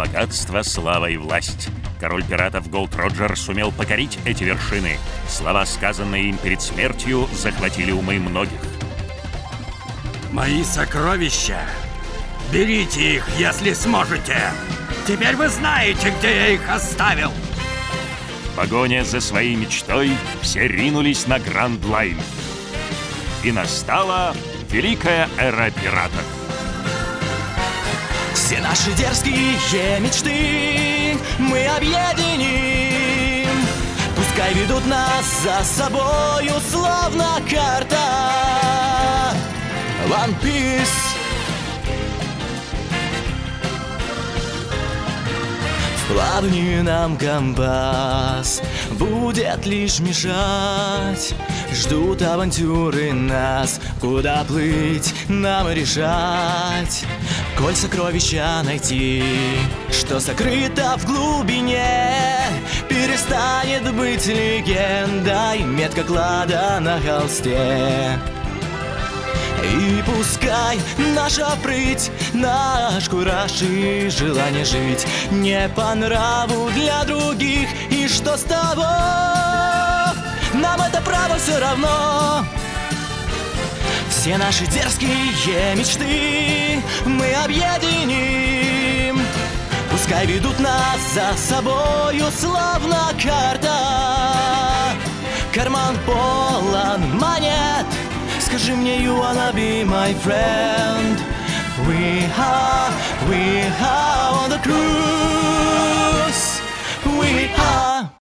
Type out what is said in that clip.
Богатство, слава и власть. Король пиратов Голд Роджер сумел покорить эти вершины. Слова, сказанные им перед смертью, захватили умы многих. Мои сокровища! Берите их, если сможете! Теперь вы знаете, где я их оставил! В погоне за своей мечтой все ринулись на Grand Line. И настала великая эра пиратов. Все наши дерзкие мечты мы объединим. Пускай ведут нас за собою, словно карта. One Piece. В плавании нам компас будет лишь мешать. Ждут авантюры нас, куда плыть, нам решать Коль сокровища найти, что сокрыто в глубине Перестанет быть легендой, метка клада на холсте. И пускай наша прыть, наш кураж и желание жить Не по нраву для других, и что с того? Нам это право все равно Все наши дерзкие мечты мы объединим. Пускай ведут нас за собою, словно карта. Карман полон монет. Скажи мне, you wanna be my friend? We are, we are on the cruise